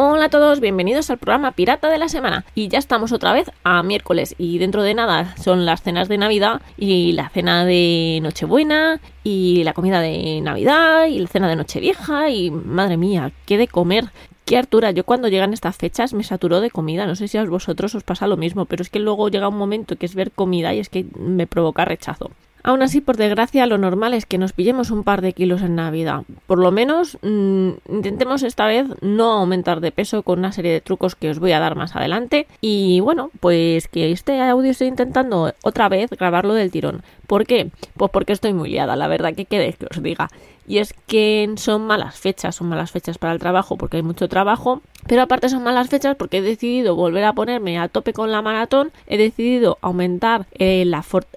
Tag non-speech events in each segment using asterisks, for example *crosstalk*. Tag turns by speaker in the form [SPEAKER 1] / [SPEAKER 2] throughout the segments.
[SPEAKER 1] Hola a todos, bienvenidos al programa Pirata de la Semana. Y ya estamos otra vez a miércoles y dentro de nada son las cenas de Navidad y la cena de Nochebuena y la comida de Navidad y la cena de Nochevieja y madre mía, qué de comer. Qué Artura, yo cuando llegan estas fechas me saturo de comida, no sé si a vosotros os pasa lo mismo, pero es que luego llega un momento que es ver comida y es que me provoca rechazo. Aún así, por desgracia, lo normal es que nos pillemos un par de kilos en Navidad. Por lo menos, mmm, intentemos esta vez no aumentar de peso con una serie de trucos que os voy a dar más adelante. Y bueno, pues que este audio estoy intentando otra vez grabarlo del tirón. ¿Por qué? Pues porque estoy muy liada, la verdad que quede que os diga. Y es que son malas fechas, son malas fechas para el trabajo porque hay mucho trabajo, pero aparte son malas fechas porque he decidido volver a ponerme a tope con la maratón, he decidido aumentar eh,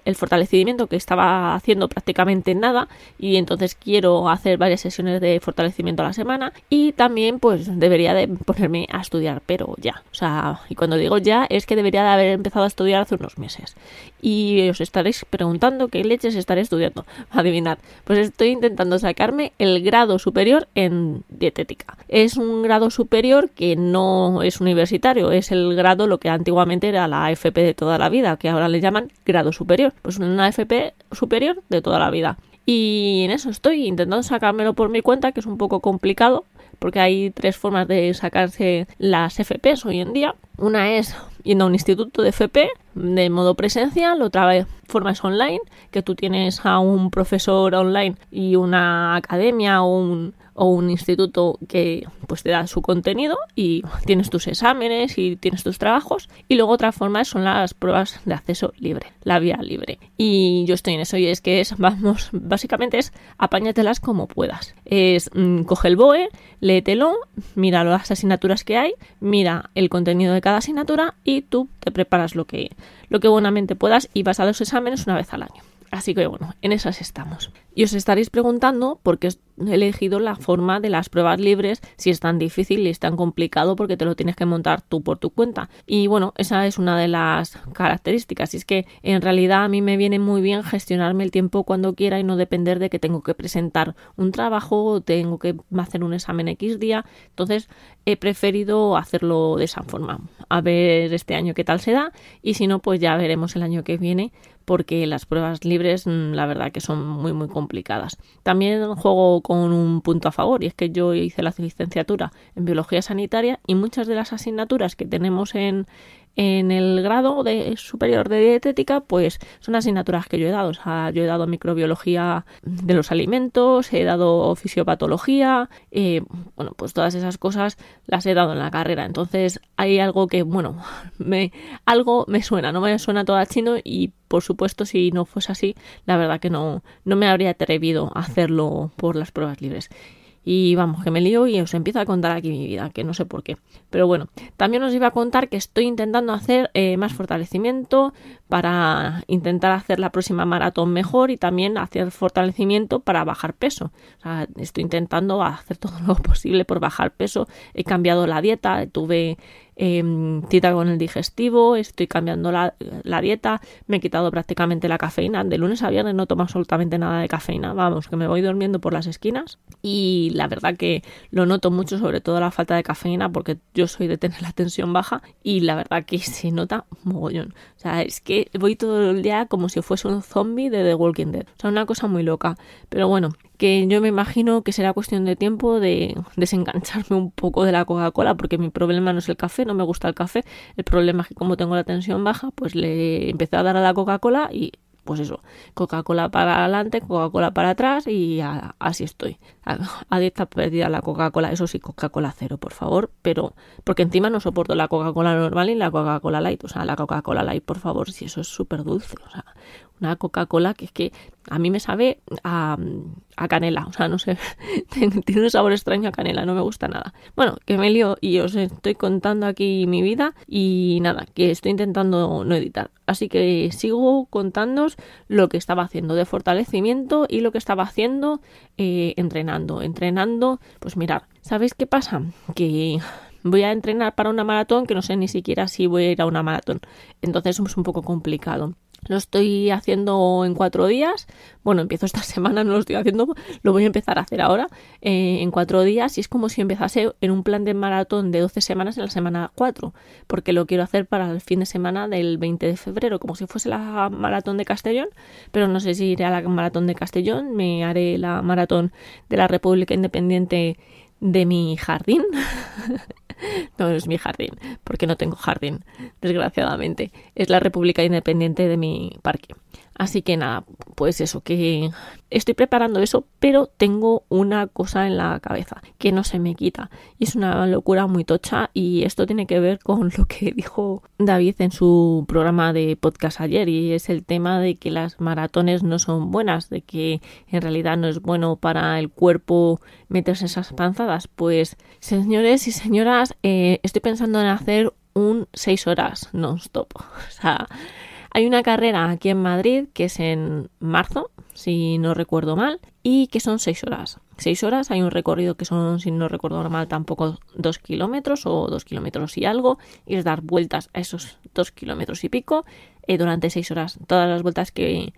[SPEAKER 1] el fortalecimiento que estaba haciendo prácticamente nada. Y entonces quiero hacer varias sesiones de fortalecimiento a la semana. Y también pues debería de ponerme a estudiar, pero ya, o sea, y cuando digo ya es que debería de haber empezado a estudiar hace unos meses. Y os estaréis preguntando qué leches estaré estudiando. *laughs* Adivinad, pues estoy intentando el grado superior en dietética. Es un grado superior que no es universitario, es el grado lo que antiguamente era la FP de toda la vida, que ahora le llaman grado superior. Pues una FP superior de toda la vida. Y en eso estoy intentando sacármelo por mi cuenta, que es un poco complicado, porque hay tres formas de sacarse las FPs hoy en día. Una es yendo a un instituto de FP de modo presencial, otra forma es online, que tú tienes a un profesor online y una academia o un, o un instituto que pues te da su contenido y tienes tus exámenes y tienes tus trabajos. Y luego otra forma son las pruebas de acceso libre, la vía libre. Y yo estoy en eso y es que es vamos básicamente es apáñatelas como puedas. Es mmm, coge el BOE léetelo mira las asignaturas que hay mira el contenido de cada asignatura y tú te preparas lo que lo que buenamente puedas y vas a los exámenes una vez al año Así que bueno, en esas estamos. Y os estaréis preguntando por qué he elegido la forma de las pruebas libres si es tan difícil y es tan complicado porque te lo tienes que montar tú por tu cuenta. Y bueno, esa es una de las características. Y es que en realidad a mí me viene muy bien gestionarme el tiempo cuando quiera y no depender de que tengo que presentar un trabajo o tengo que hacer un examen X día. Entonces he preferido hacerlo de esa forma. A ver este año qué tal se da y si no, pues ya veremos el año que viene porque las pruebas libres la verdad que son muy muy complicadas. También juego con un punto a favor y es que yo hice la licenciatura en biología sanitaria y muchas de las asignaturas que tenemos en, en el grado de superior de dietética, pues son asignaturas que yo he dado. O sea, yo he dado microbiología de los alimentos, he dado fisiopatología, eh, bueno, pues todas esas cosas las he dado en la carrera. Entonces hay algo que, bueno, *laughs* me, algo me suena, no me suena todo a chino y por supuesto si no fuese así, la verdad que no, no me habría atrevido a hacerlo por las pruebas libres. Y vamos, que me lío y os empiezo a contar aquí mi vida, que no sé por qué. Pero bueno, también os iba a contar que estoy intentando hacer eh, más fortalecimiento para intentar hacer la próxima maratón mejor y también hacer fortalecimiento para bajar peso. O sea, estoy intentando hacer todo lo *laughs* posible por bajar peso. He cambiado la dieta, tuve eh, cita con el digestivo, estoy cambiando la, la, dieta, me he quitado prácticamente la cafeína. De lunes a viernes no tomo absolutamente nada de cafeína, vamos, que me voy durmiendo por las esquinas y la verdad que lo noto mucho, sobre todo la falta de cafeína, porque yo soy de tener la tensión baja y la verdad que se nota mogollón. O sea, es que voy todo el día como si fuese un zombie de The Walking Dead. O sea, una cosa muy loca. Pero bueno, que yo me imagino que será cuestión de tiempo de desengancharme un poco de la Coca-Cola, porque mi problema no es el café, no me gusta el café. El problema es que como tengo la tensión baja, pues le empecé a dar a la Coca-Cola y pues eso, Coca-Cola para adelante, Coca-Cola para atrás y así estoy. A, a dieta perdida la Coca-Cola, eso sí, Coca-Cola cero, por favor, pero porque encima no soporto la Coca-Cola normal y la Coca-Cola light, o sea, la Coca-Cola light, por favor, si eso es súper dulce, o sea, una Coca-Cola que es que a mí me sabe a, a canela, o sea, no sé, *laughs* tiene un sabor extraño a canela, no me gusta nada. Bueno, que me lío y os estoy contando aquí mi vida y nada, que estoy intentando no editar. Así que sigo contándos lo que estaba haciendo de fortalecimiento y lo que estaba haciendo eh, entrenando. Entrenando, pues mirar, ¿sabéis qué pasa? Que voy a entrenar para una maratón que no sé ni siquiera si voy a ir a una maratón. Entonces es un poco complicado. Lo estoy haciendo en cuatro días. Bueno, empiezo esta *laughs* semana, no lo estoy haciendo, lo voy a empezar a hacer ahora eh, en cuatro días. Y es como si empezase en un plan de maratón de 12 semanas en la semana 4, porque lo quiero hacer para el fin de semana del 20 de febrero, como si fuese la maratón de Castellón. Pero no sé si iré a la maratón de Castellón, me haré la maratón de la República Independiente de mi jardín. *laughs* *laughs* no, es mi jardín, porque no tengo jardín, desgraciadamente. Es la República Independiente de mi parque. Así que nada, pues eso, que estoy preparando eso, pero tengo una cosa en la cabeza que no se me quita. Y es una locura muy tocha y esto tiene que ver con lo que *laughs* dijo David en su programa de podcast ayer y es el tema de que las maratones no son buenas, de que en realidad no es bueno para el cuerpo meterse esas panzadas. Pues señores y señoras, eh, estoy pensando en hacer un 6 horas non-stop. *laughs* O sea, hay una carrera aquí en Madrid que es en marzo, si no recuerdo mal, y que son seis horas. Seis horas, hay un recorrido que son, si no recuerdo mal, tampoco dos kilómetros o dos kilómetros y algo, y es dar vueltas a esos dos kilómetros y pico eh, durante seis horas, todas las vueltas que,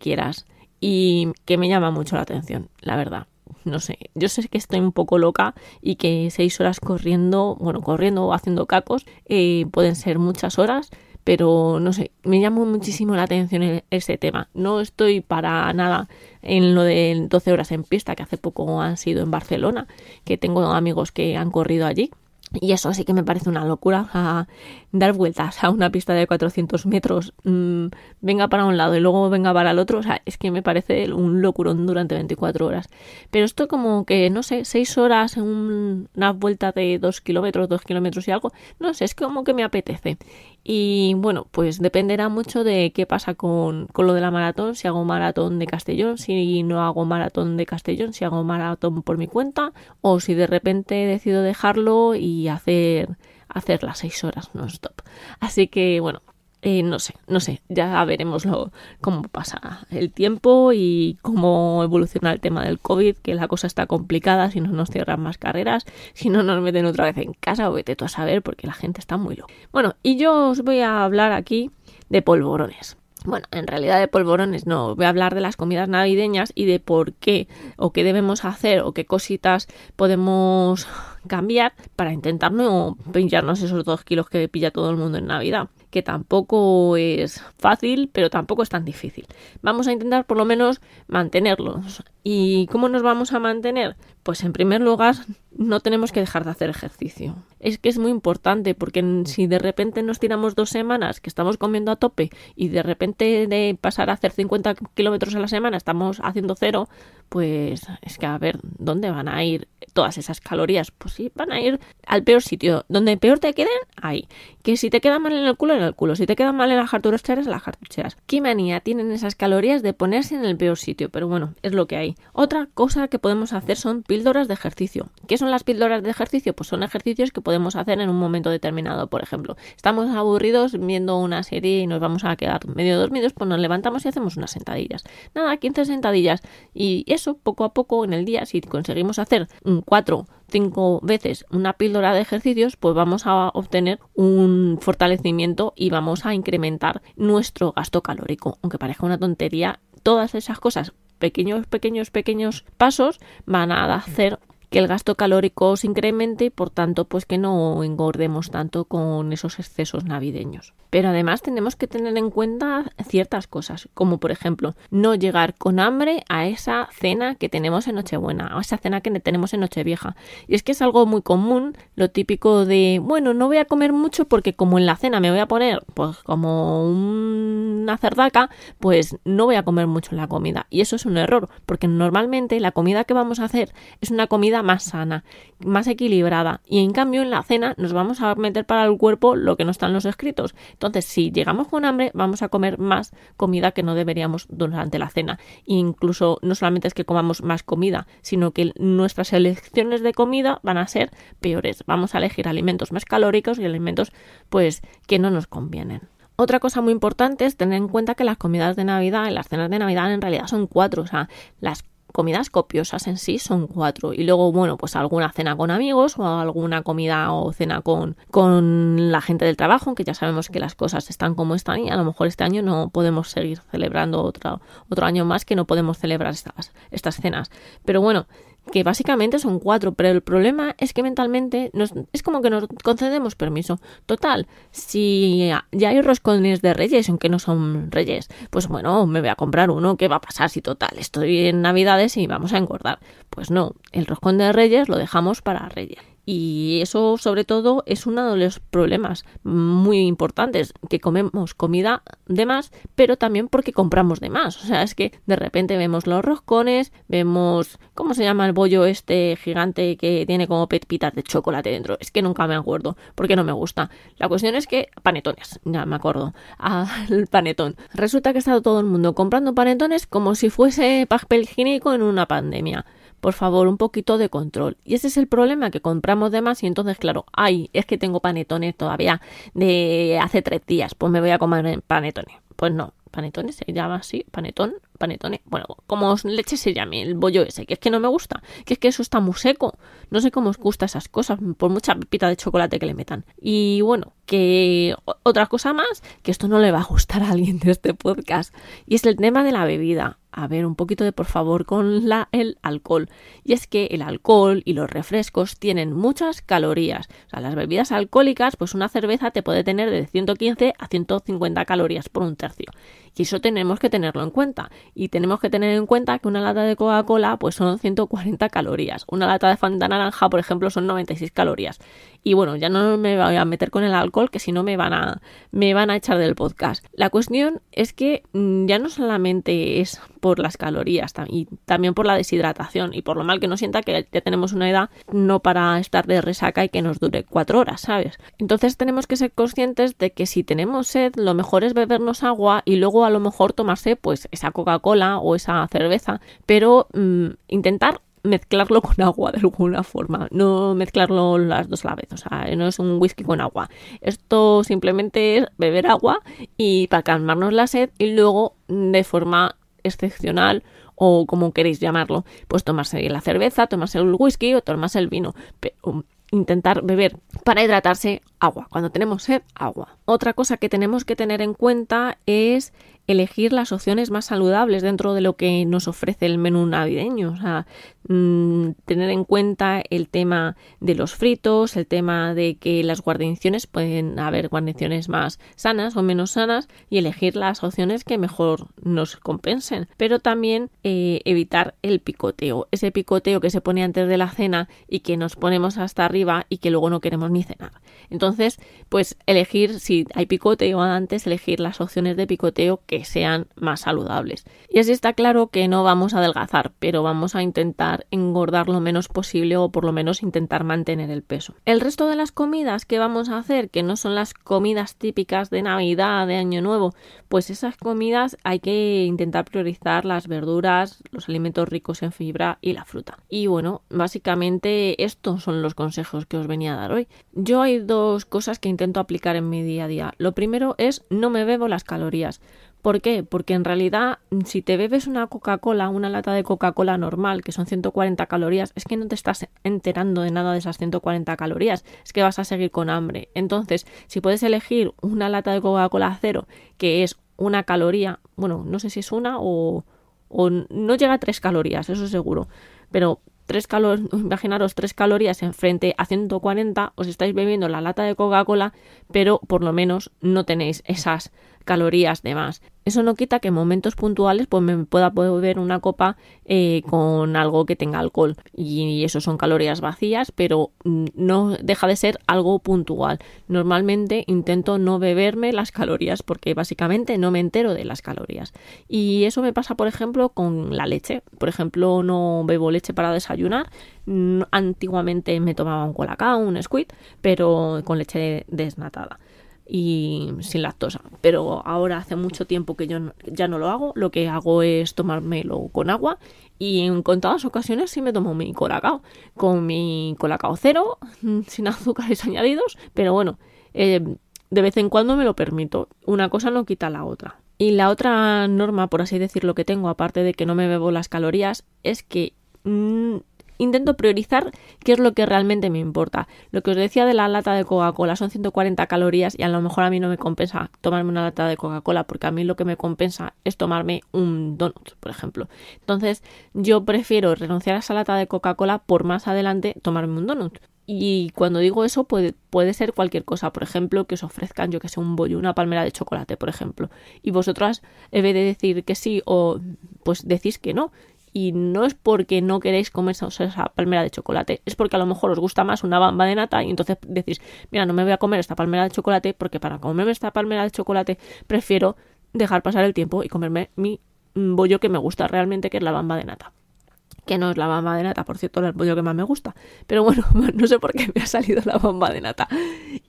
[SPEAKER 1] quieras. Y que me llama mucho la atención, la verdad no sé, yo sé que estoy un poco loca y que seis horas corriendo, bueno, corriendo o haciendo cacos, eh, pueden ser muchas horas, pero no sé, me llamó muchísimo la atención ese tema. No estoy para nada en lo de 12 horas en pista, que hace poco han sido en Barcelona, que tengo amigos que han corrido allí. Y eso sí que me parece una locura, dar vueltas a una pista de 400 metros, mm, venga para un lado y luego venga para el otro, o sea, es que me parece un locurón durante 24 horas. Pero esto como que, no sé, 6 horas en una vuelta de 2 kilómetros, 2 kilómetros y algo, no sé, es como que me apetece. Y bueno, pues dependerá mucho de qué pasa con, con lo de la maratón, si hago maratón de Castellón, si no hago maratón de Castellón, si hago maratón por mi cuenta o si de repente decido dejarlo y hacer, hacer las seis horas non-stop. Así que bueno, eh, no sé, no sé, ya veremos cómo pasa el tiempo y cómo evoluciona el tema del COVID, que la cosa está complicada, si no nos cierran más carreras, si no nos meten otra vez en casa o vete tú a saber porque la gente está muy loca. Bueno, y yo os voy a hablar aquí de polvorones. Bueno, en realidad de polvorones no, voy a hablar de las comidas navideñas y de por qué o qué debemos hacer o qué cositas podemos cambiar para intentar no pillarnos esos dos kilos que pilla todo el mundo en Navidad que tampoco es fácil, pero tampoco es tan difícil. Vamos a intentar por lo menos mantenerlos. ¿Y cómo nos vamos a mantener? Pues en primer lugar, no tenemos que dejar de hacer ejercicio. Es que es muy importante porque si de repente nos tiramos dos semanas que estamos comiendo a tope y de repente de pasar a hacer 50 kilómetros a la semana estamos haciendo cero, pues es que a ver, ¿dónde van a ir todas esas calorías? Pues sí, van a ir al peor sitio. Donde peor te queden, ahí. Que si te queda mal en el culo, en el culo. Si te queda mal en las cartucheras, en las cartucheras. ¿Qué manía tienen esas calorías de ponerse en el peor sitio? Pero bueno, es lo que hay. Otra cosa que podemos hacer son píldoras de ejercicio. ¿Qué son las píldoras de ejercicio? Pues son ejercicios que podemos hacer en un momento determinado. Por ejemplo, estamos aburridos viendo una serie y nos vamos a quedar medio dormidos, pues nos levantamos y hacemos unas sentadillas. Nada, 15 sentadillas. Y eso, poco a poco en el día, si conseguimos hacer cuatro cinco veces una píldora de ejercicios, pues vamos a obtener un fortalecimiento y vamos a incrementar nuestro gasto calórico. Aunque parezca una tontería, todas esas cosas pequeños, pequeños, pequeños pasos van a hacer que el gasto calórico se incremente y por tanto pues que no engordemos tanto con esos excesos navideños. Pero además tenemos que tener en cuenta ciertas cosas, como por ejemplo no llegar con hambre a esa cena que tenemos en Nochebuena, a esa cena que tenemos en Nochevieja. Y es que es algo muy común, lo típico de, bueno, no voy a comer mucho porque como en la cena me voy a poner pues como una cerdaca, pues no voy a comer mucho la comida. Y eso es un error, porque normalmente la comida que vamos a hacer es una comida más sana, más equilibrada. Y en cambio en la cena nos vamos a meter para el cuerpo lo que no está en los escritos. Entonces, si llegamos con hambre, vamos a comer más comida que no deberíamos durante la cena. E incluso no solamente es que comamos más comida, sino que nuestras elecciones de comida van a ser peores. Vamos a elegir alimentos más calóricos y alimentos pues que no nos convienen. Otra cosa muy importante es tener en cuenta que las comidas de Navidad, las cenas de Navidad en realidad son cuatro, o sea, las comidas copiosas en sí son cuatro. Y luego bueno pues alguna cena con amigos o alguna comida o cena con, con la gente del trabajo que ya sabemos que las cosas están como están y a lo mejor este año no podemos seguir celebrando otro, otro año más que no podemos celebrar estas, estas cenas. Pero bueno que básicamente son cuatro, pero el problema es que mentalmente nos, es como que nos concedemos permiso. Total, si ya hay roscones de reyes, aunque no son reyes, pues bueno, me voy a comprar uno, ¿qué va a pasar si total? Estoy en Navidades y vamos a engordar. Pues no, el roscón de reyes lo dejamos para reyes. Y eso, sobre todo, es uno de los problemas muy importantes, que comemos comida de más, pero también porque compramos de más. O sea, es que de repente vemos los roscones, vemos, ¿cómo se llama el bollo este gigante que tiene como pepitas de chocolate dentro? Es que nunca me acuerdo, porque no me gusta. La cuestión es que panetones, ya me acuerdo, al *laughs* panetón. Resulta que está todo el mundo comprando panetones como si fuese papel higiénico en una pandemia por favor, un poquito de control. Y ese es el problema, que compramos de más y entonces, claro, ay, es que tengo panetones todavía de hace tres días, pues me voy a comer panetones. Pues no, panetones se llama así, panetón, panetone. Bueno, como leche se llame, el bollo ese, que es que no me gusta, que es que eso está muy seco. No sé cómo os gusta esas cosas, por mucha pepita de chocolate que le metan. Y bueno, que otra cosa más, que esto no le va a gustar a alguien de este podcast, y es el tema de la bebida a ver un poquito de por favor con la, el alcohol. Y es que el alcohol y los refrescos tienen muchas calorías. O sea, las bebidas alcohólicas, pues una cerveza te puede tener de 115 a 150 calorías por un tercio. Y eso tenemos que tenerlo en cuenta. Y tenemos que tener en cuenta que una lata de Coca-Cola pues son 140 calorías. Una lata de Fanta naranja, por ejemplo, son 96 calorías. Y bueno, ya no me voy a meter con el alcohol, que si no me van a, me van a echar del podcast. La cuestión es que mm, ya no solamente es por las calorías y también por la deshidratación y por lo mal que nos sienta que ya tenemos una edad no para estar de resaca y que nos dure cuatro horas, ¿sabes? Entonces tenemos que ser conscientes de que si tenemos sed, lo mejor es bebernos agua y luego a lo mejor tomarse pues esa Coca-Cola o esa cerveza, pero mm, intentar mezclarlo con agua de alguna forma, no mezclarlo las dos a la vez, o sea, no es un whisky con agua. Esto simplemente es beber agua y para calmarnos la sed y luego de forma excepcional o como queréis llamarlo, pues tomarse la cerveza, tomarse el whisky o tomarse el vino, pero intentar beber para hidratarse agua. Cuando tenemos sed, agua. Otra cosa que tenemos que tener en cuenta es elegir las opciones más saludables dentro de lo que nos ofrece el menú navideño. O sea, mm, tener en cuenta el tema de los fritos, el tema de que las guarniciones pueden haber guarniciones más sanas o menos sanas y elegir las opciones que mejor nos compensen. Pero también eh, evitar el picoteo, ese picoteo que se pone antes de la cena y que nos ponemos hasta arriba y que luego no queremos ni cenar. Entonces, pues elegir, si hay picoteo antes, elegir las opciones de picoteo que sean más saludables. Y así está claro que no vamos a adelgazar, pero vamos a intentar engordar lo menos posible o por lo menos intentar mantener el peso. El resto de las comidas que vamos a hacer, que no son las comidas típicas de Navidad, de Año Nuevo, pues esas comidas hay que intentar priorizar las verduras, los alimentos ricos en fibra y la fruta. Y bueno, básicamente estos son los consejos que os venía a dar hoy. Yo hay dos cosas que intento aplicar en mi día a día. Lo primero es no me bebo las calorías. ¿Por qué? Porque en realidad, si te bebes una Coca-Cola, una lata de Coca-Cola normal, que son 140 calorías, es que no te estás enterando de nada de esas 140 calorías, es que vas a seguir con hambre. Entonces, si puedes elegir una lata de Coca-Cola cero, que es una caloría, bueno, no sé si es una o, o no llega a tres calorías, eso seguro, pero tres imaginaros tres calorías en frente a 140, os estáis bebiendo la lata de Coca-Cola, pero por lo menos no tenéis esas calorías de más. Eso no quita que en momentos puntuales pues me pueda beber una copa eh, con algo que tenga alcohol y eso son calorías vacías, pero no deja de ser algo puntual. Normalmente intento no beberme las calorías porque básicamente no me entero de las calorías. Y eso me pasa, por ejemplo, con la leche. Por ejemplo, no bebo leche para desayunar. Antiguamente me tomaba un colacao, un squid, pero con leche desnatada y sin lactosa. Pero ahora hace mucho tiempo que yo ya no lo hago. Lo que hago es tomármelo con agua y en contadas ocasiones sí me tomo mi colacao. Con mi colacao cero, *laughs* sin azúcares *laughs* añadidos. Pero bueno, eh, de vez en cuando me lo permito. Una cosa no quita la otra. Y la otra norma, por así decirlo, que tengo, aparte de que no me bebo las calorías, es que mm, intento priorizar qué es lo que realmente me importa. Lo que os decía de la lata de Coca-Cola son 140 calorías y a lo mejor a mí no me compensa tomarme una lata de Coca-Cola porque a mí lo que me compensa es tomarme un donut, por ejemplo. Entonces yo prefiero renunciar a esa lata de Coca-Cola por más adelante tomarme un donut. Y cuando digo eso puede, puede ser cualquier cosa, por ejemplo, que os ofrezcan, yo que sé, un bollo, una palmera de chocolate, por ejemplo. Y vosotras, en vez de decir que sí o pues decís que no y no es porque no queréis comer esa palmera de chocolate, es porque a lo mejor os gusta más una bamba de nata y entonces decís, mira, no me voy a comer esta palmera de chocolate porque para comerme esta palmera de chocolate prefiero dejar pasar el tiempo y comerme mi bollo que me gusta realmente, que es la bamba de nata que no es la bamba de nata, por cierto, el pollo que más me gusta. Pero bueno, *laughs* no sé por qué me ha salido la bamba de nata.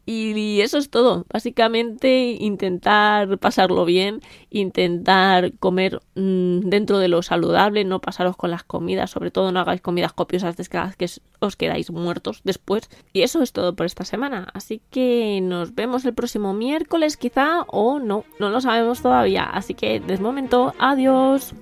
[SPEAKER 1] Y, eso es todo. Básicamente intentar pasarlo bien, intentar comer mm, dentro de lo saludable, no pasaros con las comidas, sobre todo no hagáis comidas copiosas de que os quedáis muertos después. Y eso es todo por esta semana. Así que nos vemos el próximo miércoles quizá o no, no lo sabemos todavía. Así que de momento, adiós.